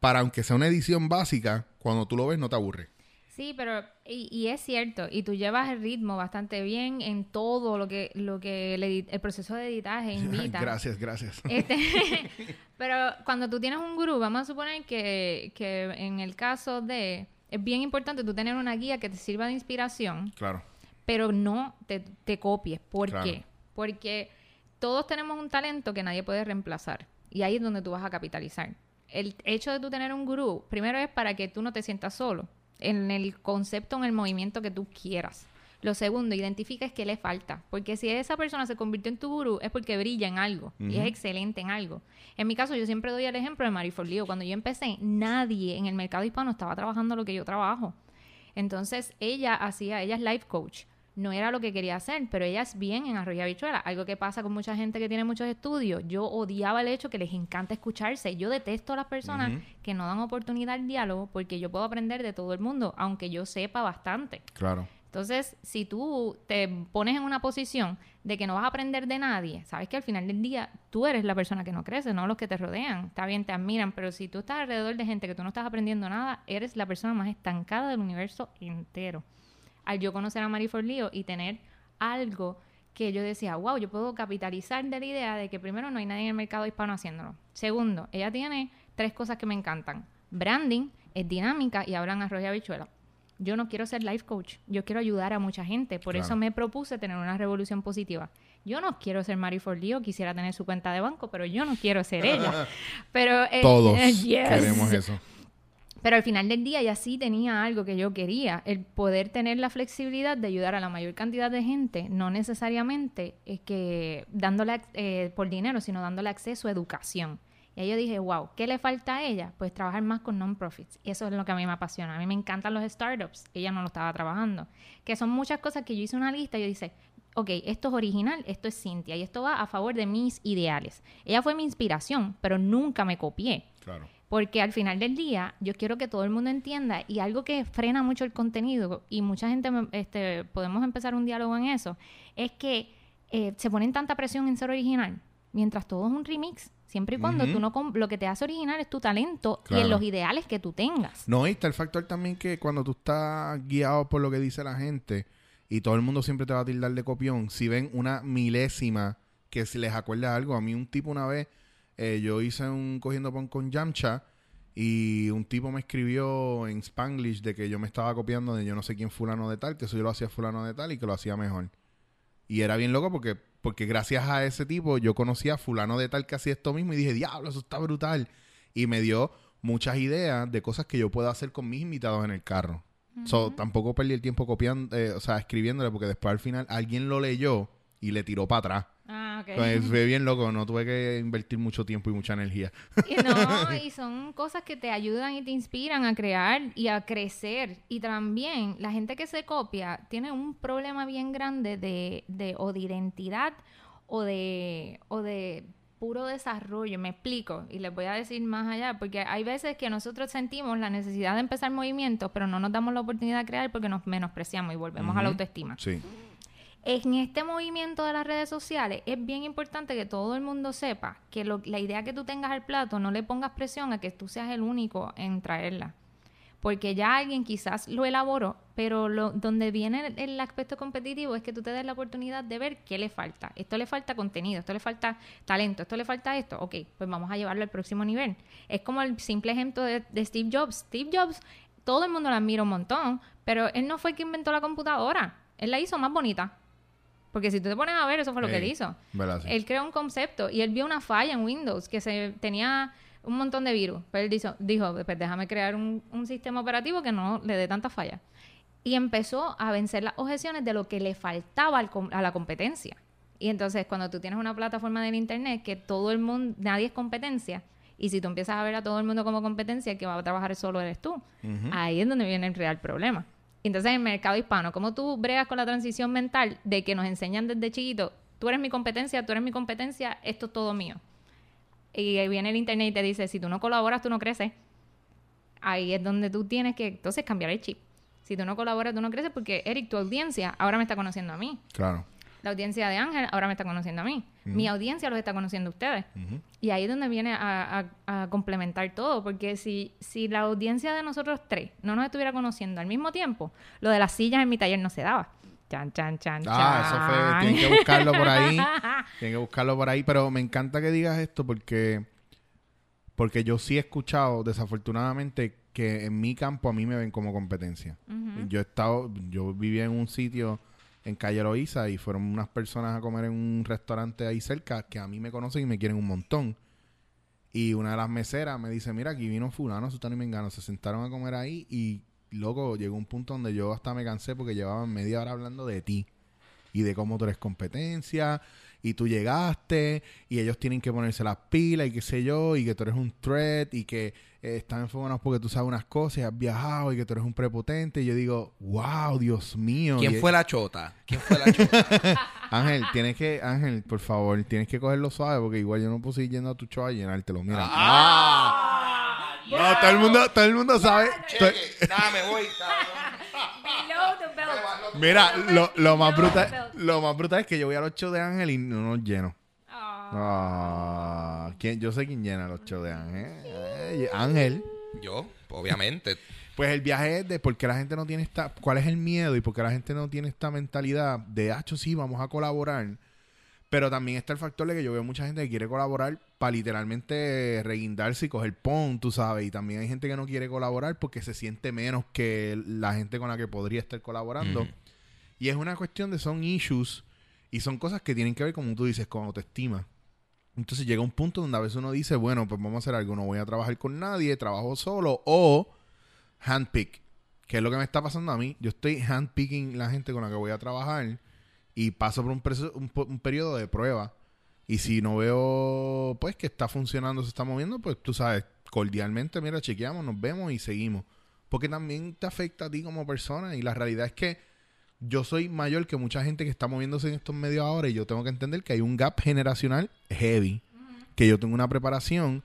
para, aunque sea una edición básica, cuando tú lo ves no te aburre. Sí, pero y, y es cierto, y tú llevas el ritmo bastante bien en todo lo que lo que el, proceso de editaje invita. gracias, gracias. Este, pero cuando tú tienes un gurú, vamos a suponer que, que en el caso de es bien importante tú tener una guía que te sirva de inspiración, claro. pero no te, te copies. ¿Por Claro. qué? Porque todos tenemos un talento que nadie puede reemplazar. Y ahí es donde tú vas a capitalizar. El hecho de tú tener un gurú, primero es para que tú no te sientas solo en el concepto, en el movimiento que tú quieras. Lo segundo, identifica es qué le falta. Porque si esa persona se convirtió en tu gurú, es porque brilla en algo y es excelente en algo. En mi caso, yo siempre doy el ejemplo de Marifor Lío. Cuando yo empecé, nadie en el mercado hispano estaba trabajando lo que yo trabajo. Entonces, ella hacía, ella es life coach. No era lo que quería hacer, pero ella es bien en Arroyo Habichuela. Algo que pasa con mucha gente que tiene muchos estudios. Yo odiaba el hecho que les encanta escucharse. Yo detesto a las personas que no dan oportunidad al diálogo porque yo puedo aprender de todo el mundo, aunque yo sepa bastante. Claro. Entonces, si tú te pones en una posición de que no vas a aprender de nadie, sabes que al final del día tú eres la persona que no crece, no los que te rodean. Está bien, te admiran, pero si tú estás alrededor de gente que tú no estás aprendiendo nada, eres la persona más estancada del universo entero. Al yo conocer a Mary Forleo y tener algo que yo decía, wow, yo puedo capitalizar de la idea de que primero no hay nadie en el mercado hispano haciéndolo. Segundo, ella tiene tres cosas que me encantan. Branding, es dinámica y hablan arroz y habichuela. Yo no quiero ser life coach, yo quiero ayudar a mucha gente, por Claro. eso me propuse tener una revolución positiva. Yo no quiero ser Mary Forleo, quisiera tener su cuenta de banco, pero yo no quiero ser ella. Pero eh, Todos eh, yes. queremos eso. Pero al final del día ya sí tenía algo que yo quería, el poder tener la flexibilidad de ayudar a la mayor cantidad de gente, no necesariamente es que dándole eh, por dinero, sino dándole acceso a educación. Y ahí yo dije, wow, ¿qué le falta a ella? Pues trabajar más con non-profits. Y eso es lo que a mí me apasiona. A mí me encantan los startups. Ella no lo estaba trabajando. Que son muchas cosas que yo hice una lista y yo dice, ok, esto es original, esto es Cintia y esto va a favor de mis ideales. Ella fue mi inspiración, pero nunca me copié. Claro. Porque al final del día, yo quiero que todo el mundo entienda y algo que frena mucho el contenido, y mucha gente, este, podemos empezar un diálogo en eso, es que eh, se ponen tanta presión en ser original, mientras todo es un remix, siempre y cuando tú no lo que te hace original es tu talento y en los ideales que tú tengas. No, y está el factor también que cuando tú estás guiado por lo que dice la gente y todo el mundo siempre te va a tildar de copión, si ven una milésima que si les acuerda algo, a mí un tipo una vez, eh, yo hice un cogiendo pon con Yamcha y un tipo me escribió en Spanglish de que yo me estaba copiando de yo no sé quién fulano de tal, que eso yo lo hacía fulano de tal y que lo hacía mejor. Y era bien loco porque, porque gracias a ese tipo yo conocía a fulano de tal que hacía esto mismo y dije, diablo, eso está brutal. Y me dio muchas ideas de cosas que yo puedo hacer con mis invitados en el carro. So, tampoco perdí el tiempo copiando, eh, o sea, escribiéndole, porque después al final alguien lo leyó y le tiró para atrás. Ok. Entonces, fue bien loco, no tuve que invertir mucho tiempo y mucha energía. Y no, y son cosas que te ayudan y te inspiran a crear y a crecer. Y también la gente que se copia tiene un problema bien grande de, de o de identidad o de, o de puro desarrollo. Me explico y les voy a decir más allá, porque hay veces que nosotros sentimos la necesidad de empezar movimientos, pero no nos damos la oportunidad de crear porque nos menospreciamos y volvemos a la autoestima. Sí. En este movimiento de las redes sociales es bien importante que todo el mundo sepa que la idea que tú tengas al plato no le pongas presión a que tú seas el único en traerla. Porque ya alguien quizás lo elaboró, pero lo, donde viene el, el aspecto competitivo es que tú te des la oportunidad de ver qué le falta. Esto le falta contenido, esto le falta talento, esto le falta esto. Ok, pues vamos a llevarlo al próximo nivel. Es como el simple ejemplo de, de Steve Jobs. Steve Jobs, todo el mundo lo admira un montón, pero él no fue el que inventó la computadora. Él la hizo más bonita. Porque si tú te pones a ver, eso fue lo que él hizo. Él creó un concepto y él vio una falla en Windows que se tenía un montón de virus. Pero él dijo, dijo pues déjame crear un, un sistema operativo que no le dé tanta falla. Y empezó a vencer las objeciones de lo que le faltaba al a la competencia. Y entonces cuando tú tienes una plataforma del internet que todo el mundo, nadie es competencia, y si tú empiezas a ver a todo el mundo como competencia, el que va a trabajar solo eres tú. Ahí es donde viene el real problema. Entonces, en el mercado hispano, ¿cómo tú bregas con la transición mental de que nos enseñan desde chiquito, tú eres mi competencia, tú eres mi competencia, esto es todo mío? Y ahí viene el internet y te dice, si tú no colaboras, tú no creces. Ahí es donde tú tienes que entonces cambiar el chip. Si tú no colaboras, tú no creces porque, Eric, tu audiencia ahora me está conociendo a mí. Claro. La audiencia de Ángel ahora me está conociendo a mí. Mi audiencia los está conociendo a ustedes. Y ahí es donde viene a, a- a complementar todo. Porque si, si la audiencia de nosotros tres no nos estuviera conociendo al mismo tiempo, lo de las sillas en mi taller no se daba. Chan, chan, chan, Ah, eso fue, tienen que buscarlo por ahí. Tienen que buscarlo por ahí, pero me encanta que digas esto porque porque yo sí he escuchado desafortunadamente que en mi campo a mí me ven como competencia. Yo he estado yo vivía en un sitio en Calle Loíza y fueron unas personas a comer en un restaurante ahí cerca que a mí me conocen y me quieren un montón. Y una de las meseras me dice, mira, aquí vino fulano, sutano y mengano. Se sentaron a comer ahí y, loco, llegó un punto donde yo hasta me cansé porque llevaban media hora hablando de ti y de cómo tú eres competencia y tú llegaste y ellos tienen que ponerse las pilas y qué sé yo y que tú eres un threat y que eh, están enfocados porque tú sabes unas cosas y has viajado y que tú eres un prepotente y yo digo, wow, Dios mío. ¿Quién Y- fue la chota? ¿Quién fue la chota? Ángel, tienes que, Ángel, por favor, tienes que cogerlo suave porque igual yo no puedo seguir yendo a tu show a llenártelo. Mira. ¡Ah! No, todo el mundo, todo el mundo sabe. Nada, me voy. Mira, lo, lo más brutal, lo más brutal es que yo voy a los shows de Ángel y no nos lleno. Ah. Ah, ¿quién- yo sé quién llena los shows de Ángel. Eh, Ángel. Yo, obviamente. Pues el viaje es de por qué la gente no tiene esta... ¿Cuál es el miedo y por qué la gente no tiene esta mentalidad de, hacho, sí, vamos a colaborar? Pero también está el factor de que yo veo mucha gente que quiere colaborar para literalmente reguindarse y coger pon, tú sabes. Y también hay gente que no quiere colaborar porque se siente menos que la gente con la que podría estar colaborando. Y es una cuestión de son issues y son cosas que tienen que ver, como tú dices, con autoestima. Entonces llega un punto donde a veces uno dice, bueno, pues vamos a hacer algo, no voy a trabajar con nadie, trabajo solo o handpick, que es lo que me está pasando a mí. Yo estoy handpicking la gente con la que voy a trabajar y paso por un, un periodo de prueba. Y si no veo, pues, que está funcionando, se está moviendo, pues tú sabes, cordialmente, mira, chequeamos, nos vemos y seguimos. Porque también te afecta a ti como persona y la realidad es que yo soy mayor que mucha gente que está moviéndose en estos medios ahora y yo tengo que entender que hay un gap generacional heavy, que yo tengo una preparación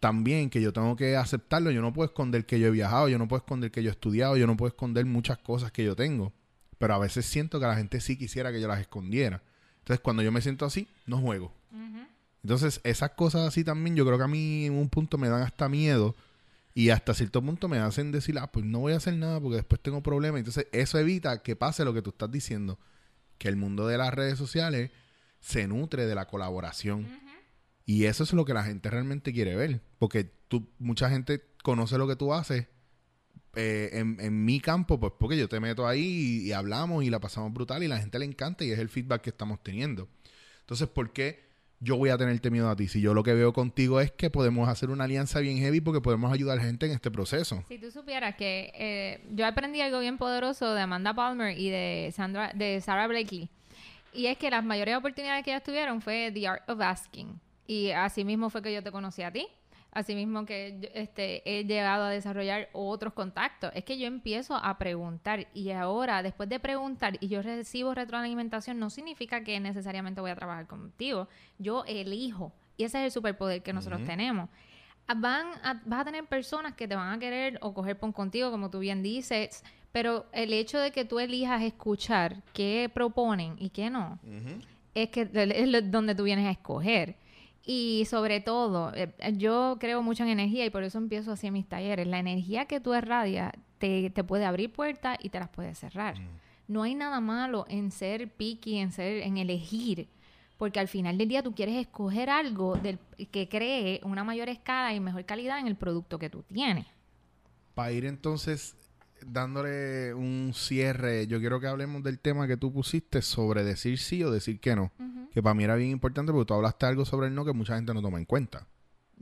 también que yo tengo que aceptarlo. Yo no puedo esconder que yo he viajado, yo no puedo esconder que yo he estudiado, yo no puedo esconder muchas cosas que yo tengo. Pero a veces siento que la gente sí quisiera que yo las escondiera. Entonces, cuando yo me siento así, no juego. Entonces, esas cosas así también, yo creo que a mí en un punto me dan hasta miedo y hasta cierto punto me hacen decir, ah, pues no voy a hacer nada porque después tengo problemas. Entonces, eso evita que pase lo que tú estás diciendo, que el mundo de las redes sociales se nutre de la colaboración. Y eso es lo que la gente realmente quiere ver. Porque tú, mucha gente conoce lo que tú haces. eh, en, en mi campo, pues porque yo te meto ahí y, y hablamos y la pasamos brutal y la gente le encanta y es el feedback que estamos teniendo. Entonces, ¿por qué yo voy a tenerte miedo a ti. Si yo lo que veo contigo es que podemos hacer una alianza bien heavy porque podemos ayudar gente en este proceso. Si tú supieras que eh, yo aprendí algo bien poderoso de Amanda Palmer y de Sandra, de Sarah Blakely. Y es que las mayores oportunidades que ellas tuvieron fue The Art of Asking. Y así mismo fue que yo te conocí a ti. Así mismo que este, he llegado a desarrollar otros contactos. Es que yo empiezo a preguntar y ahora, después de preguntar y yo recibo retroalimentación, no significa que necesariamente voy a trabajar contigo. Yo elijo. Y ese es el superpoder que nosotros tenemos. Van a, vas a tener personas que te van a querer o coger pon contigo, como tú bien dices, pero el hecho de que tú elijas escuchar qué proponen y qué no, es que es donde tú vienes a escoger. Y sobre todo, eh, yo creo mucho en energía y por eso empiezo así en mis talleres. La energía que tú irradias te, te puede abrir puertas y te las puede cerrar. No hay nada malo en ser picky, en ser, en elegir. Porque al final del día tú quieres escoger algo del, que cree una mayor escala y mejor calidad en el producto que tú tienes. Para ir entonces dándole un cierre, yo quiero que hablemos del tema que tú pusiste sobre decir sí o decir que no. Que para mí era bien importante porque tú hablaste algo sobre el no que mucha gente no toma en cuenta.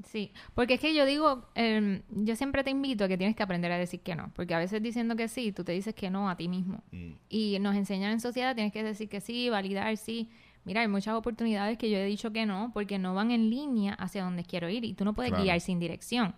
Sí, porque es que yo digo, em, yo siempre te invito a que tienes que aprender a decir que no, porque a veces diciendo que sí, tú te dices que no a ti mismo. Y nos enseñan en sociedad, tienes que decir que sí, validar sí. Mira, hay muchas oportunidades que yo he dicho que no, porque no van en línea hacia donde quiero ir y tú no puedes Claro. guiar sin dirección.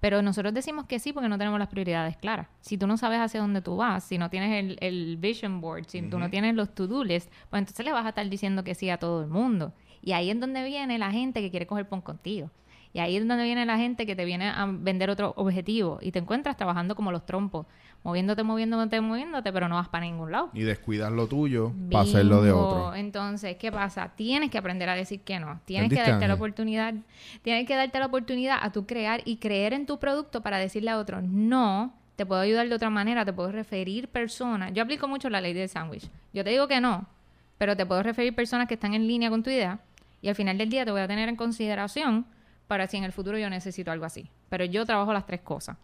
Pero nosotros decimos que sí porque no tenemos las prioridades claras. Si tú no sabes hacia dónde tú vas, si no tienes el, el vision board, si tú no tienes los to-do list, pues entonces le vas a estar diciendo que sí a todo el mundo. Y ahí es donde viene la gente que quiere coger pon contigo. Y ahí es donde viene la gente que te viene a vender otro objetivo y te encuentras trabajando como los trompos, moviéndote, moviéndote, moviéndote, pero no vas para ningún lado. Y descuidar lo tuyo para hacerlo de Bingo. otro. Entonces, ¿qué pasa? Tienes que aprender a decir que no. Tienes ¿Entendiste, que darte la oportunidad, tienes que darte la oportunidad a tu crear y creer en tu producto para decirle a otro, no, te puedo ayudar de otra manera, te puedo referir personas. Yo aplico mucho la ley del sándwich. Yo te digo que no, pero te puedo referir personas que están en línea con tu idea y al final del día te voy a tener en consideración para si en el futuro yo necesito algo así. Pero yo trabajo las tres cosas.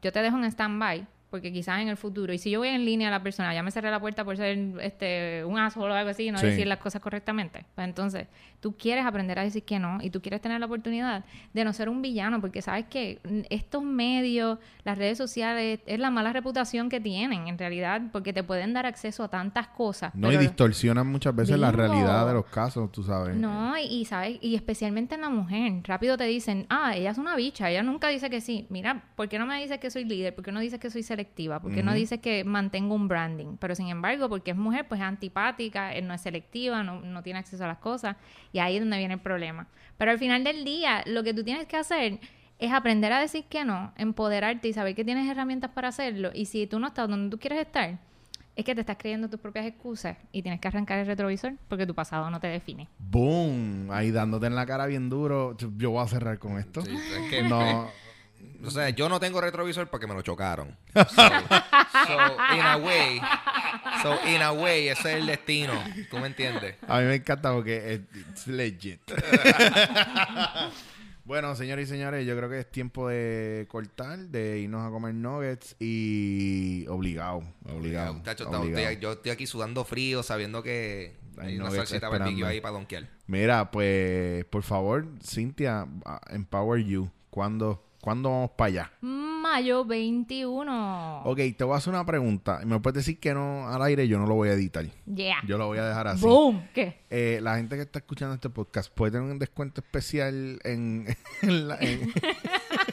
Yo te dejo en stand-by porque quizás en el futuro, y si yo voy en línea a la persona, ya me cerré la puerta por ser este un asshole o algo así y no Sí. decir las cosas correctamente. Pues entonces, tú quieres aprender a decir que no y tú quieres tener la oportunidad de no ser un villano porque sabes que estos medios, las redes sociales, es la mala reputación que tienen en realidad porque te pueden dar acceso a tantas cosas. No, y distorsionan muchas veces la realidad de los casos, tú sabes. no, y, y sabes, y especialmente en la mujer, rápido te dicen, ah, ella es una bicha, ella nunca dice que sí. Mira, ¿por qué no me dices que soy líder? ¿Por qué no dices que soy selectiva? ¿Por qué no dices que mantengo un branding? Pero sin embargo, porque es mujer, pues es antipática, eh, no es selectiva, no, no tiene acceso a las cosas, y ahí es donde viene el problema. Pero al final del día, lo que tú tienes que hacer es aprender a decir que no, empoderarte y saber que tienes herramientas para hacerlo. Y si tú no estás donde tú quieres estar, es que te estás creyendo tus propias excusas y tienes que arrancar el retrovisor porque tu pasado no te define. Boom, ahí dándote en la cara bien duro. Yo voy a cerrar con esto. Sí, es que No, O sea, yo no tengo retrovisor porque me lo chocaron. So, so, in a way, so, in a way, ese es el destino. ¿Tú me entiendes? a mí me encanta porque es legit. bueno, señores y señores, yo creo que es tiempo de cortar, de irnos a comer nuggets y obligado, obligado. Estoy- yo estoy aquí sudando frío, sabiendo que Hay hay una salsita barbecue ahí para donkear. Mira, pues, por favor, Cintia, ah, empower you. ¿Cuándo, ¿cuándo vamos para allá? Mayo 21. Ok, te voy a hacer una pregunta. Me puedes decir que no al aire, yo no lo voy a editar. Yeah. Yo lo voy a dejar así. Boom. ¿Qué? Eh, la gente que está escuchando este podcast puede tener un descuento especial en, en la- en-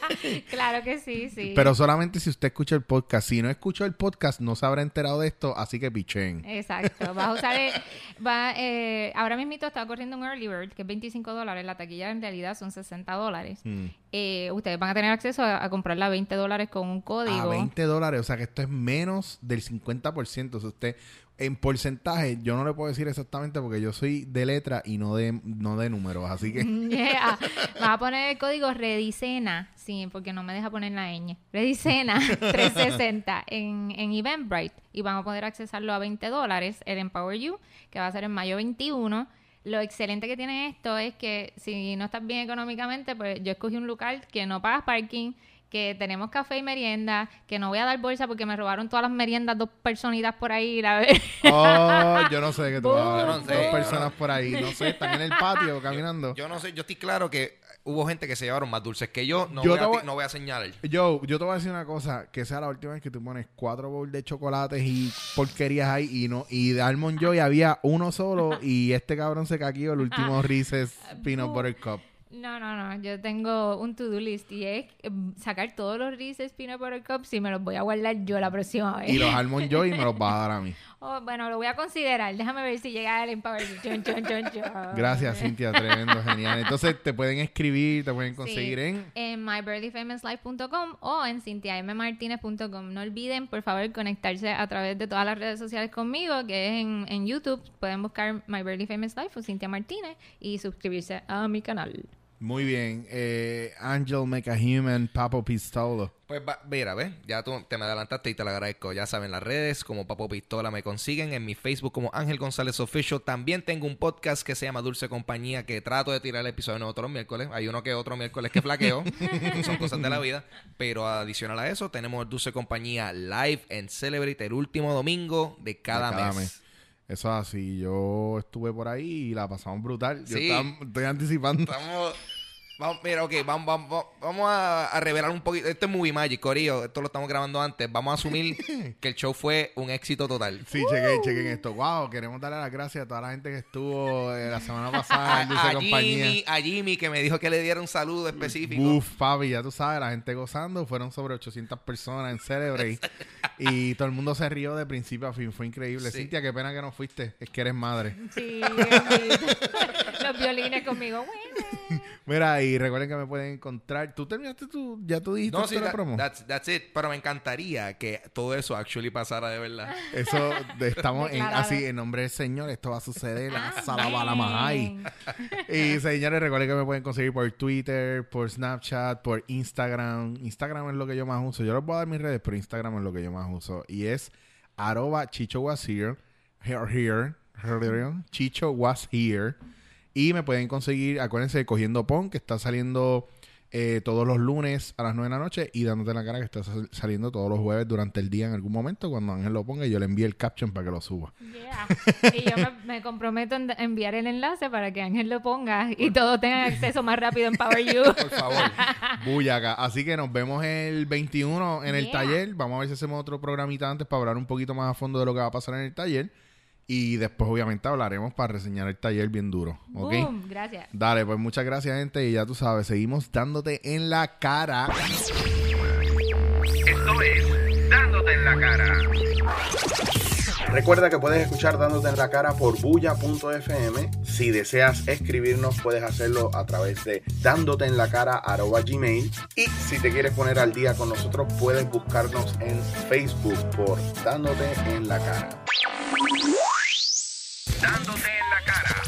Claro que sí, sí. pero solamente si usted escucha el podcast. Si no escuchó el podcast, no se habrá enterado de esto, así que pichen. Exacto. Vas a usar. el- va, eh, ahora mismo está corriendo un early bird que es 25 dólares. La taquilla en realidad son 60 dólares. Mm. Eh, ustedes van a tener acceso a, a comprarla a 20 dólares con un código. A 20 dólares, o sea que esto es menos del 50%. O sea, usted, en porcentaje, yo no le puedo decir exactamente porque yo soy de letra y no de, no de números, así que... Yeah. Vas a poner el código Redicena, sí, porque no me deja poner la ñ. Redicena 360 en, en Eventbrite y van a poder accesarlo a 20 dólares, el Empower You, que va a ser en mayo 21. Lo excelente que tiene esto es que si no estás bien económicamente, pues yo escogí un local que no pagas parking, que tenemos café y merienda, que no voy a dar bolsa porque me robaron todas las meriendas dos personitas por ahí, la vez. Oh, yo no sé qué tú vas a no sé. Dos personas por ahí, no sé, están en el patio caminando. Yo no sé, yo estoy claro que hubo gente que se llevaron más dulces que yo. No, Yo voy, a, voy- no voy a señalar. Yo, yo te voy a decir una cosa, que sea la última vez que tú pones cuatro bowls de chocolates y porquerías ahí y no y de Almond Joy había uno solo y este cabrón se caquió el último Reese's Peanut Butter Cup. No, no, no. Yo tengo un to-do list y es eh, sacar todos los Reese's Peanut Butter Cups y me los voy a guardar yo la próxima vez. Y los Almond Joy me los vas a dar a mí. Oh, bueno, lo voy a considerar. Déjame ver si llega el Empower. Chon, chon, chon. Gracias, Cintia, tremendo, genial. Entonces te pueden escribir, te pueden conseguir Sí, en en mybirdiefamouslife.com o en cintiammartinez.com. No olviden, por favor, conectarse a través de todas las redes sociales conmigo, que es en, en YouTube. Pueden buscar My Birdie Famous Life o Cintia Martínez y suscribirse a mi canal. Muy bien. Eh, Angel Make a Human, Papo Pistolo. Pues va, mira, ¿ves? Ya tú te me adelantaste y te lo agradezco. Ya saben, las redes como Papo Pistola me consiguen. En mi Facebook como Ángel González Official. También tengo un podcast que se llama Dulce Compañía que trato de tirar el episodio nuevo todos los miércoles. Hay uno que otro miércoles que flaqueo. Son cosas de la vida. Pero adicional a eso, tenemos Dulce Compañía Live en Celebrate el último domingo de cada, De cada mes. mes. Eso es así. Yo estuve por ahí y la pasamos brutal. Yo Sí. estaba- estoy anticipando. Estamos. Vamos, mira, ok, vamos, vamos, vamos a, a revelar un poquito. Esto es Movie Magic, Corillo. Esto lo estamos grabando antes. Vamos a asumir que el show fue un éxito total. Sí, chequen, chequen esto. Wow, queremos darle las gracias a toda la gente que estuvo eh, la semana pasada en A, Dulce a Compañía. Jimmy, a Jimmy que me dijo que le diera un saludo específico. Uf, papi, ya tú sabes, la gente gozando. Fueron sobre 800 personas en Celebrate. y todo el mundo se rió de principio a fin. Fue increíble. Sí. Cintia, qué pena que no fuiste. Es que eres madre. Sí, los violines conmigo. Mira, y recuerden que me pueden encontrar. ¿Tú terminaste tu... Ya tú dijiste No, sí, la that- promo? that's, that's it. Pero me encantaría que todo eso actually pasara de verdad. Eso, de- estamos en, así, en nombre del Señor, esto va a suceder. Ah, Salabalamahai. Y señores, recuerden que me pueden conseguir por Twitter, por Snapchat, por Instagram. Instagram es lo que yo más uso. Yo les voy a dar mis redes, pero Instagram es lo que yo más uso. Y es arroba Chicho was here. Here, here, here. Chicho was here. Y me pueden conseguir, acuérdense, de Cogiendo Pon, que está saliendo eh, todos los lunes a las 9 de la noche. Y dándote la cara, que está sal- saliendo todos los jueves durante el día en algún momento. Cuando Ángel lo ponga, yo le envíe el caption para que lo suba. Yeah. Y yo me, me comprometo en enviar el enlace para que Ángel lo ponga y todos tengan acceso más rápido en Power You. Por favor. Bullaca. Así que nos vemos el 21 en el Yeah. taller. Vamos a ver si hacemos otro programita antes para hablar un poquito más a fondo de lo que va a pasar en el taller. Y después, obviamente, hablaremos para reseñar el taller bien duro. ¿Ok? Boom, gracias. Dale, pues muchas gracias, gente. Y ya tú sabes, seguimos dándote en la cara. Esto es Dándote en la cara. Recuerda que puedes escuchar Dándote en la cara por bulla.fm. Si deseas escribirnos, puedes hacerlo a través de dándote en la cara gmail. Y si te quieres poner al día con nosotros, puedes buscarnos en Facebook por Dándote en la cara dándote en la cara.